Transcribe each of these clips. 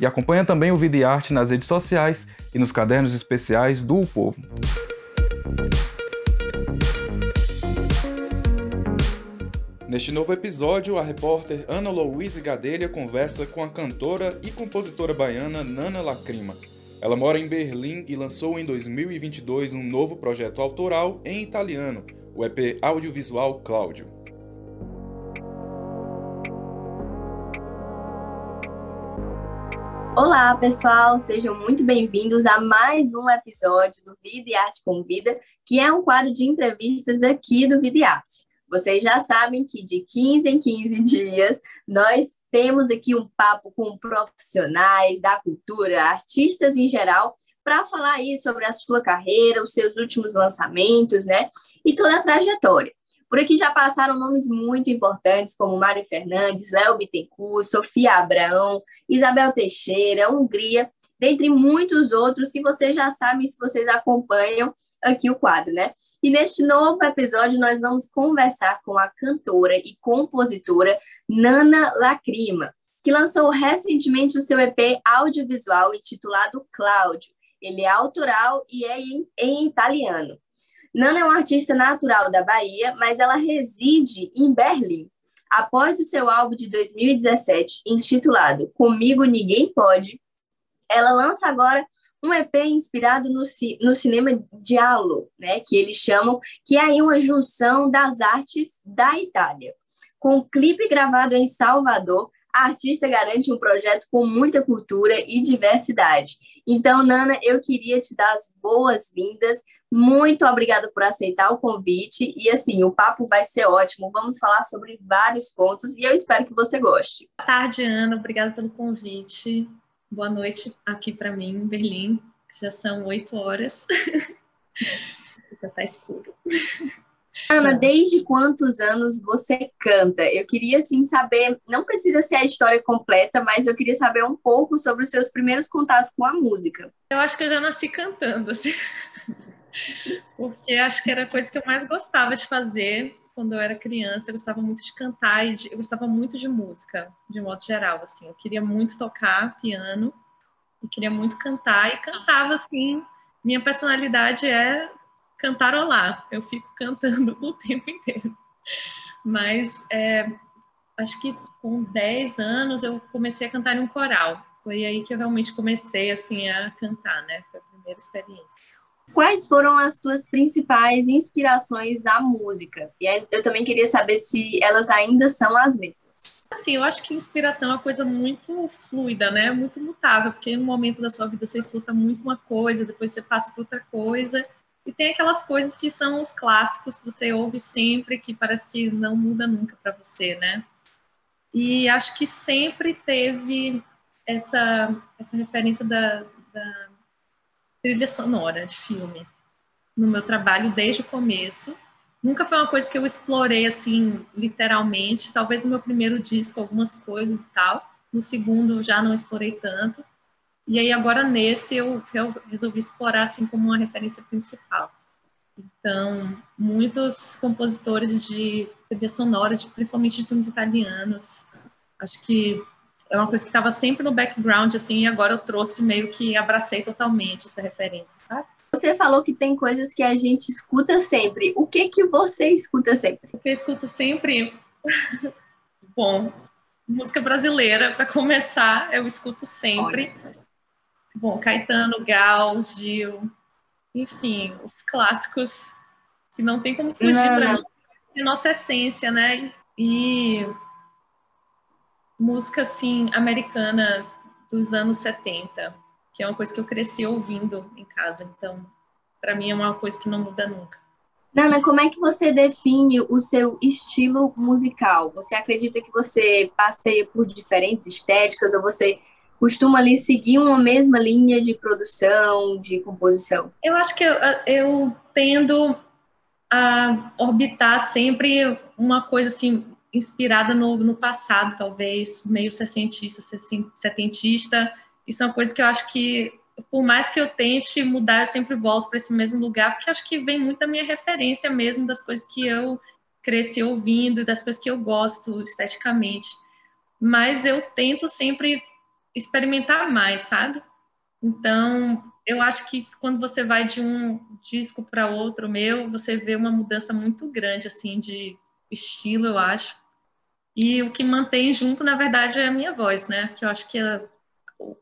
E acompanha também o Vida e Arte nas redes sociais e nos cadernos especiais do o Povo. Neste novo episódio, a repórter Ana Louise Gadelha conversa com a cantora e compositora baiana Nana Lacrima. Ela mora em Berlim e lançou em 2022 um novo projeto autoral em italiano, o EP audiovisual Cláudio. Olá, pessoal, sejam muito bem-vindos a mais um episódio do Vida e Arte com Vida, que é um quadro de entrevistas aqui do Vida e Arte. Vocês já sabem que de 15 em 15 dias nós temos aqui um papo com profissionais da cultura, artistas em geral, para falar aí sobre a sua carreira, os seus últimos lançamentos, né? E toda a trajetória. Por aqui já passaram nomes muito importantes como Mário Fernandes, Léo Bittencourt, Sofia Abraão, Isabel Teixeira, Hungria, dentre muitos outros que vocês já sabem se vocês acompanham aqui o quadro, né? E neste novo episódio nós vamos conversar com a cantora e compositora Nana Lacrima, que lançou recentemente o seu EP audiovisual intitulado Cláudio. Ele é autoral e é em, em italiano. Nana é uma artista natural da Bahia, mas ela reside em Berlim. Após o seu álbum de 2017, intitulado Comigo Ninguém Pode, ela lança agora um EP inspirado no, no cinema giallo, né, que eles chamam, que é aí uma junção das artes da Itália. Com um clipe gravado em Salvador, a artista garante um projeto com muita cultura e diversidade. Então, Nana, eu queria te dar as boas-vindas. Muito obrigada por aceitar o convite. E assim, o papo vai ser ótimo. Vamos falar sobre vários pontos e eu espero que você goste. Boa tarde, Ana. Obrigada pelo convite. Boa noite aqui para mim, em Berlim. Já são oito horas. Já está escuro. Ana, desde quantos anos você canta? Eu queria assim saber, não precisa ser a história completa, mas eu queria saber um pouco sobre os seus primeiros contatos com a música. Eu acho que eu já nasci cantando, assim. Porque acho que era a coisa que eu mais gostava de fazer quando eu era criança. Eu gostava muito de cantar e de, eu gostava muito de música, de modo geral, assim. Eu queria muito tocar piano e queria muito cantar e cantava assim. Minha personalidade é cantarolar. Eu fico cantando o tempo inteiro. Mas é, acho que com 10 anos eu comecei a cantar em um coral. Foi aí que eu realmente comecei assim a cantar, né? Foi a primeira experiência. Quais foram as tuas principais inspirações na música? E eu também queria saber se elas ainda são as mesmas. Assim, eu acho que inspiração é uma coisa muito fluida, né? Muito mutável, porque no momento da sua vida você escuta muito uma coisa, depois você passa para outra coisa. E tem aquelas coisas que são os clássicos que você ouve sempre, que parece que não muda nunca para você, né? E acho que sempre teve essa, essa referência da, da trilha sonora de filme no meu trabalho desde o começo. Nunca foi uma coisa que eu explorei assim, literalmente. Talvez no meu primeiro disco, algumas coisas e tal. No segundo, já não explorei tanto. E aí agora nesse eu, eu resolvi explorar assim como uma referência principal. Então, muitos compositores de trilhas sonoras, principalmente de filmes italianos, acho que é uma coisa que estava sempre no background, assim, e agora eu trouxe meio que abracei totalmente essa referência, sabe? Você falou que tem coisas que a gente escuta sempre. O que que você escuta sempre? O que eu escuto sempre? Bom, música brasileira, para começar, eu escuto sempre. Bom, Caetano, Gal, Gil, enfim, os clássicos que não tem como fugir da nossa essência, né? E música, assim, americana dos anos 70, que é uma coisa que eu cresci ouvindo em casa. Então, para mim é uma coisa que não muda nunca. Nana, como é que você define o seu estilo musical? Você acredita que você passeia por diferentes estéticas ou você costuma ali seguir uma mesma linha de produção, de composição? Eu acho que eu, eu tendo a orbitar sempre uma coisa assim inspirada no, no passado, talvez, meio sessentista, setentista. Isso é uma coisa que eu acho que, por mais que eu tente mudar, eu sempre volto para esse mesmo lugar, porque acho que vem muito da minha referência mesmo, das coisas que eu cresci ouvindo, das coisas que eu gosto esteticamente. Mas eu tento sempre experimentar mais, sabe? Então, eu acho que quando você vai de um disco para outro meu, você vê uma mudança muito grande, assim, de estilo, eu acho. E o que mantém junto, na verdade, é a minha voz, né? Que eu acho que a,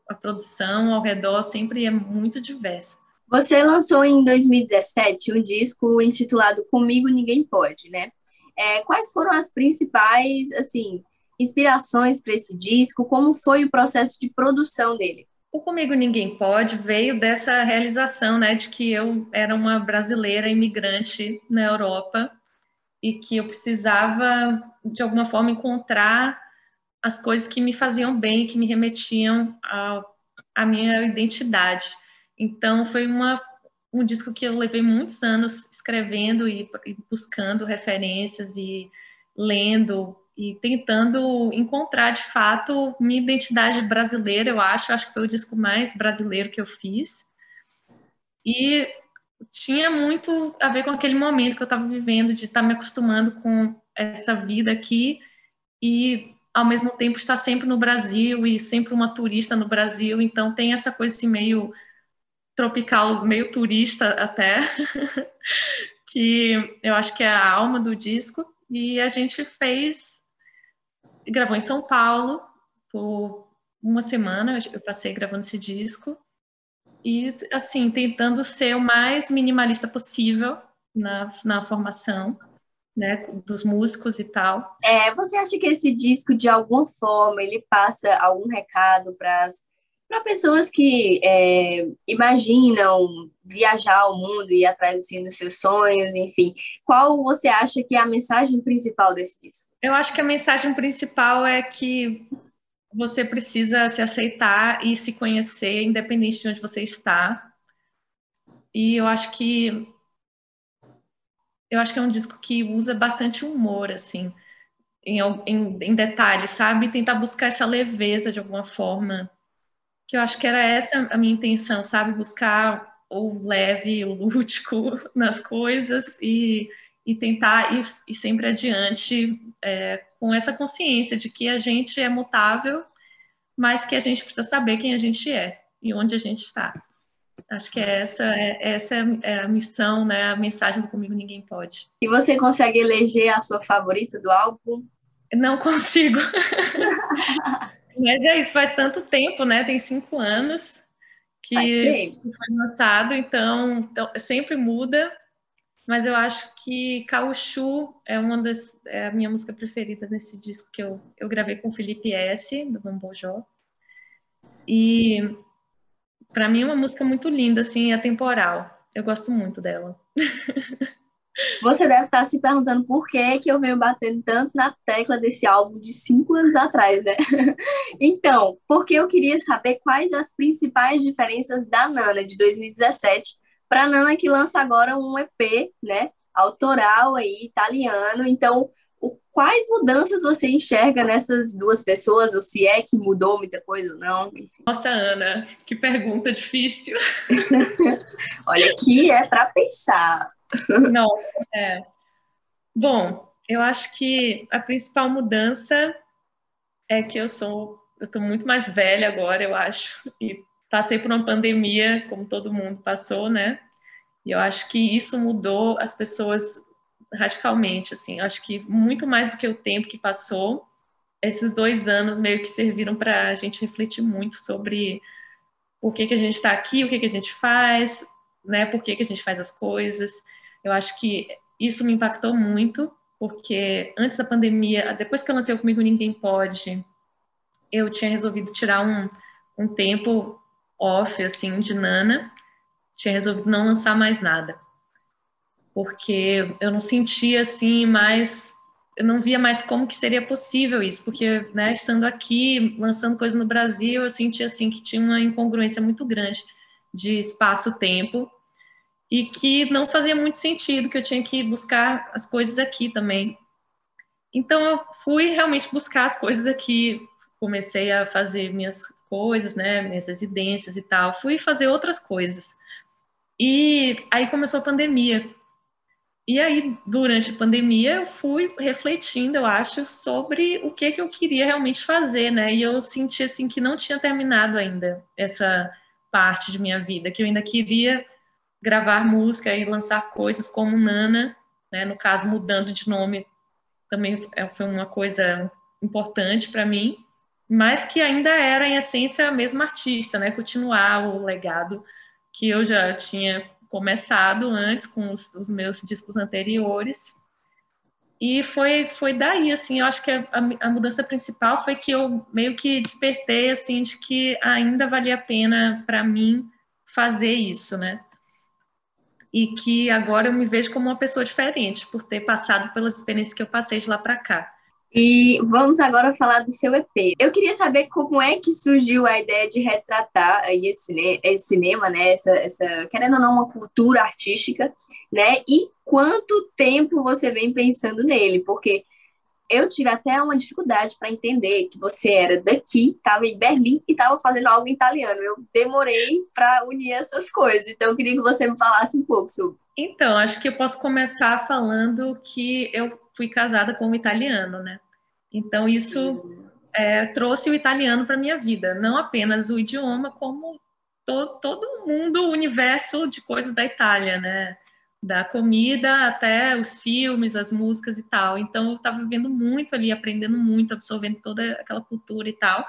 a produção ao redor sempre é muito diversa. Você lançou em 2017 um disco intitulado Comigo Ninguém Pode, né? É, quais foram as principais, assim, inspirações para esse disco? Como foi o processo de produção dele? O Comigo Ninguém Pode veio dessa realização, né, de que eu era uma brasileira imigrante na Europa e que eu precisava, de alguma forma, encontrar as coisas que me faziam bem, que me remetiam à minha identidade. Então, foi uma, um disco que eu levei muitos anos escrevendo e, e buscando referências e lendo e tentando encontrar de fato minha identidade brasileira, eu acho, acho que foi o disco mais brasileiro que eu fiz. E tinha muito a ver com aquele momento que eu estava vivendo, de estar tá me acostumando com essa vida aqui e ao mesmo tempo estar sempre no Brasil e sempre uma turista no Brasil, então tem essa coisa assim meio tropical, meio turista até, que eu acho que é a alma do disco. E a gente fez, gravou em São Paulo por uma semana, eu passei gravando esse disco e assim tentando ser o mais minimalista possível na, na formação né, dos músicos e tal. É, você acha que esse disco de alguma forma ele passa algum recado para para pessoas que é, imaginam viajar ao mundo e ir atrás assim, dos seus sonhos, enfim, qual você acha que é a mensagem principal desse disco? Eu acho que a mensagem principal é que você precisa se aceitar e se conhecer, independente de onde você está. E eu acho que eu acho que é um disco que usa bastante humor, assim, em, em, em detalhes, sabe? Tentar buscar essa leveza de alguma forma. Que eu acho que era essa a minha intenção, sabe? Buscar o leve, o lúdico nas coisas e, e tentar ir, ir sempre adiante é, com essa consciência de que a gente é mutável, mas que a gente precisa saber quem a gente é e onde a gente está. Acho que é essa, é, essa é a missão, né? A mensagem do Comigo Ninguém Pode. E você consegue eleger a sua favorita do álbum? Não consigo. Mas é isso, faz tanto tempo, né? Tem cinco anos que foi lançado, então, então sempre muda mas eu acho que Cauchu é uma das é a minha música preferida nesse disco que eu, eu gravei com o Felipe S do Bambojó e para mim é uma música muito linda assim, atemporal. Eu gosto muito dela. Você deve estar se perguntando por que, que eu venho batendo tanto na tecla desse álbum de cinco anos atrás, né? Então, porque eu queria saber quais as principais diferenças da Nana de 2017 para Nana que lança agora um EP, né, autoral aí, italiano. Então, o, quais mudanças você enxerga nessas duas pessoas, ou se é que mudou muita coisa ou não? Enfim. Nossa, Ana, que pergunta difícil. Olha, aqui é para pensar. Nossa, é. Bom, eu acho que a principal mudança é que eu sou, eu estou muito mais velha agora, eu acho, e passei por uma pandemia, como todo mundo passou, né? E eu acho que isso mudou as pessoas radicalmente, assim. Eu acho que muito mais do que o tempo que passou, esses dois anos meio que serviram para a gente refletir muito sobre por que, que a gente está aqui, o que, que a gente faz, né? Por que, que a gente faz as coisas. Eu acho que isso me impactou muito, porque antes da pandemia, depois que eu lancei o Comigo Ninguém Pode, eu tinha resolvido tirar um, um tempo off, assim, de Nana, tinha resolvido não lançar mais nada. porque eu não sentia assim mais eu não via mais como que seria possível isso, porque, né, estando aqui, lançando coisa no Brasil, eu sentia assim que tinha uma incongruência muito grande de espaço-tempo e que não fazia muito sentido, que eu tinha que buscar as coisas aqui também. Então eu fui realmente buscar as coisas aqui, comecei a fazer minhas coisas, né, minhas residências e tal, fui fazer outras coisas. E aí começou a pandemia. E aí, durante a pandemia, eu fui refletindo, eu acho, sobre o que, que eu queria realmente fazer, né? E eu senti, assim, que não tinha terminado ainda essa parte de minha vida, que eu ainda queria gravar música e lançar coisas como Nana, né? No caso, mudando de nome, também é, foi uma coisa importante para mim, mas que ainda era, em essência, a mesma artista, né? Continuar o legado que eu já tinha começado antes com os, os, meus discos anteriores. E foi, foi daí, assim, eu acho que a, a, mudança principal foi que eu meio que despertei, assim, de que ainda valia a pena para mim fazer isso, né? E que agora eu me vejo como uma pessoa diferente, por ter passado pelas experiências que eu passei de lá para cá. E vamos agora falar do seu EP. Eu queria saber como é que surgiu a ideia de retratar esse, cinema, né? Essa, essa, querendo ou não, uma cultura artística, né? E quanto tempo você vem pensando nele? Porque eu tive até uma dificuldade para entender que você era daqui, estava em Berlim e estava fazendo algo italiano. Eu demorei para unir essas coisas. Então, eu queria que você me falasse um pouco sobre. Então, acho que eu posso começar falando que eu fui casada com um italiano, né? Então isso é, trouxe o italiano para minha vida, não apenas o idioma, como to, todo mundo, o universo de coisas da Itália, né? Da comida até os filmes, as músicas e tal. Então eu estava vivendo muito ali, aprendendo muito, absorvendo toda aquela cultura e tal.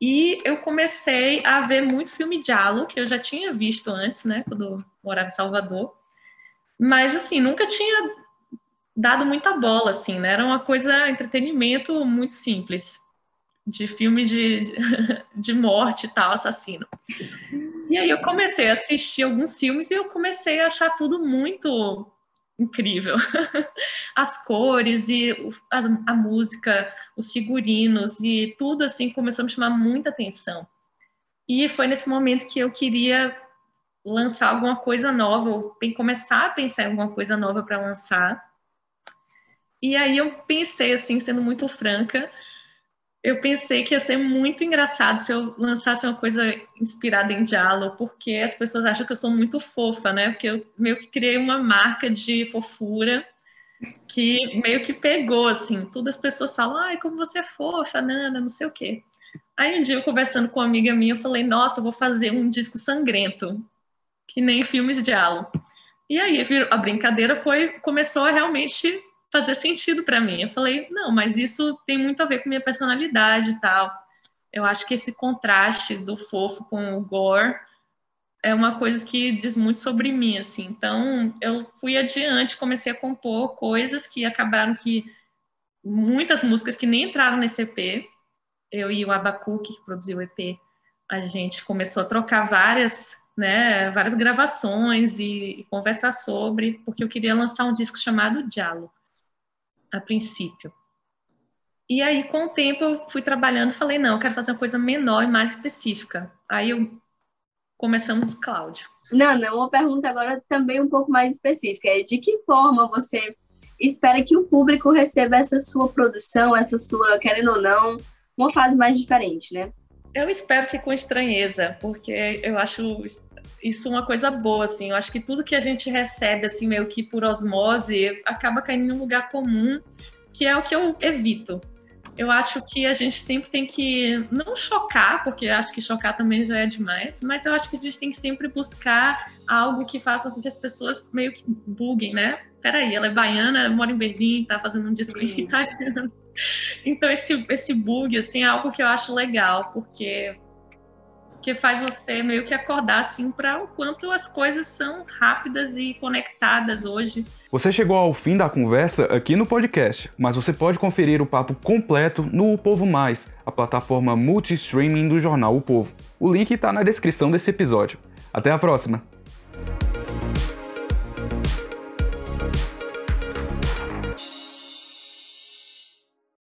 E eu comecei a ver muito filme diálogo, que eu já tinha visto antes, né, quando morava em Salvador. Mas, assim, nunca tinha dado muita bola, assim, né? Era uma coisa, entretenimento muito simples, de filmes de, de morte e tal, assassino. E aí eu comecei a assistir alguns filmes e eu comecei a achar tudo muito incrível. As cores e a, a música, os figurinos e tudo assim começou a me chamar muita atenção. E foi nesse momento que eu queria lançar alguma coisa nova, ou começar a pensar em alguma coisa nova para lançar. E aí eu pensei, assim, sendo muito franca, eu pensei que ia ser muito engraçado se eu lançasse uma coisa inspirada em Diallo, porque as pessoas acham que eu sou muito fofa, né? Porque eu meio que criei uma marca de fofura que meio que pegou, assim. Todas as pessoas falam, ai, como você é fofa, Nana, não sei o quê. Aí um dia eu conversando com uma amiga minha, eu falei, nossa, eu vou fazer um disco sangrento, que nem filmes de Diallo. E aí a brincadeira foi, começou a realmente fazer sentido para mim. Eu falei, não, mas isso tem muito a ver com minha personalidade e tal. Eu acho que esse contraste do fofo com o gore é uma coisa que diz muito sobre mim, assim. Então, eu fui adiante, comecei a compor coisas que acabaram que muitas músicas que nem entraram nesse EP. Eu e o Abacuque, que produziu o EP, a gente começou a trocar várias, né, várias gravações e, e conversar sobre, porque eu queria lançar um disco chamado Diálogo a princípio. E aí, com o tempo, eu fui trabalhando falei, não, eu quero fazer uma coisa menor e mais específica. Aí eu começamos Cláudio. Nana, uma pergunta agora também um pouco mais específica. É de que forma você espera que o público receba essa sua produção, essa sua, querendo ou não, uma fase mais diferente, né? Eu espero que com estranheza, porque eu acho isso é uma coisa boa, assim. Eu acho que tudo que a gente recebe, assim, meio que por osmose, acaba caindo em um lugar comum, que é o que eu evito. Eu acho que a gente sempre tem que não chocar, porque acho que chocar também já é demais, mas eu acho que a gente tem que sempre buscar algo que faça com que as pessoas meio que buguem, né? Peraí, ela é baiana, mora em Berlim, tá fazendo um disco em italiano. Então esse, esse bug, assim, é algo que eu acho legal, porque que faz você meio que acordar assim para o quanto as coisas são rápidas e conectadas hoje. Você chegou ao fim da conversa aqui no podcast, mas você pode conferir o papo completo no O Povo Mais, a plataforma multi-streaming do jornal O Povo. O link está na descrição desse episódio. Até a próxima!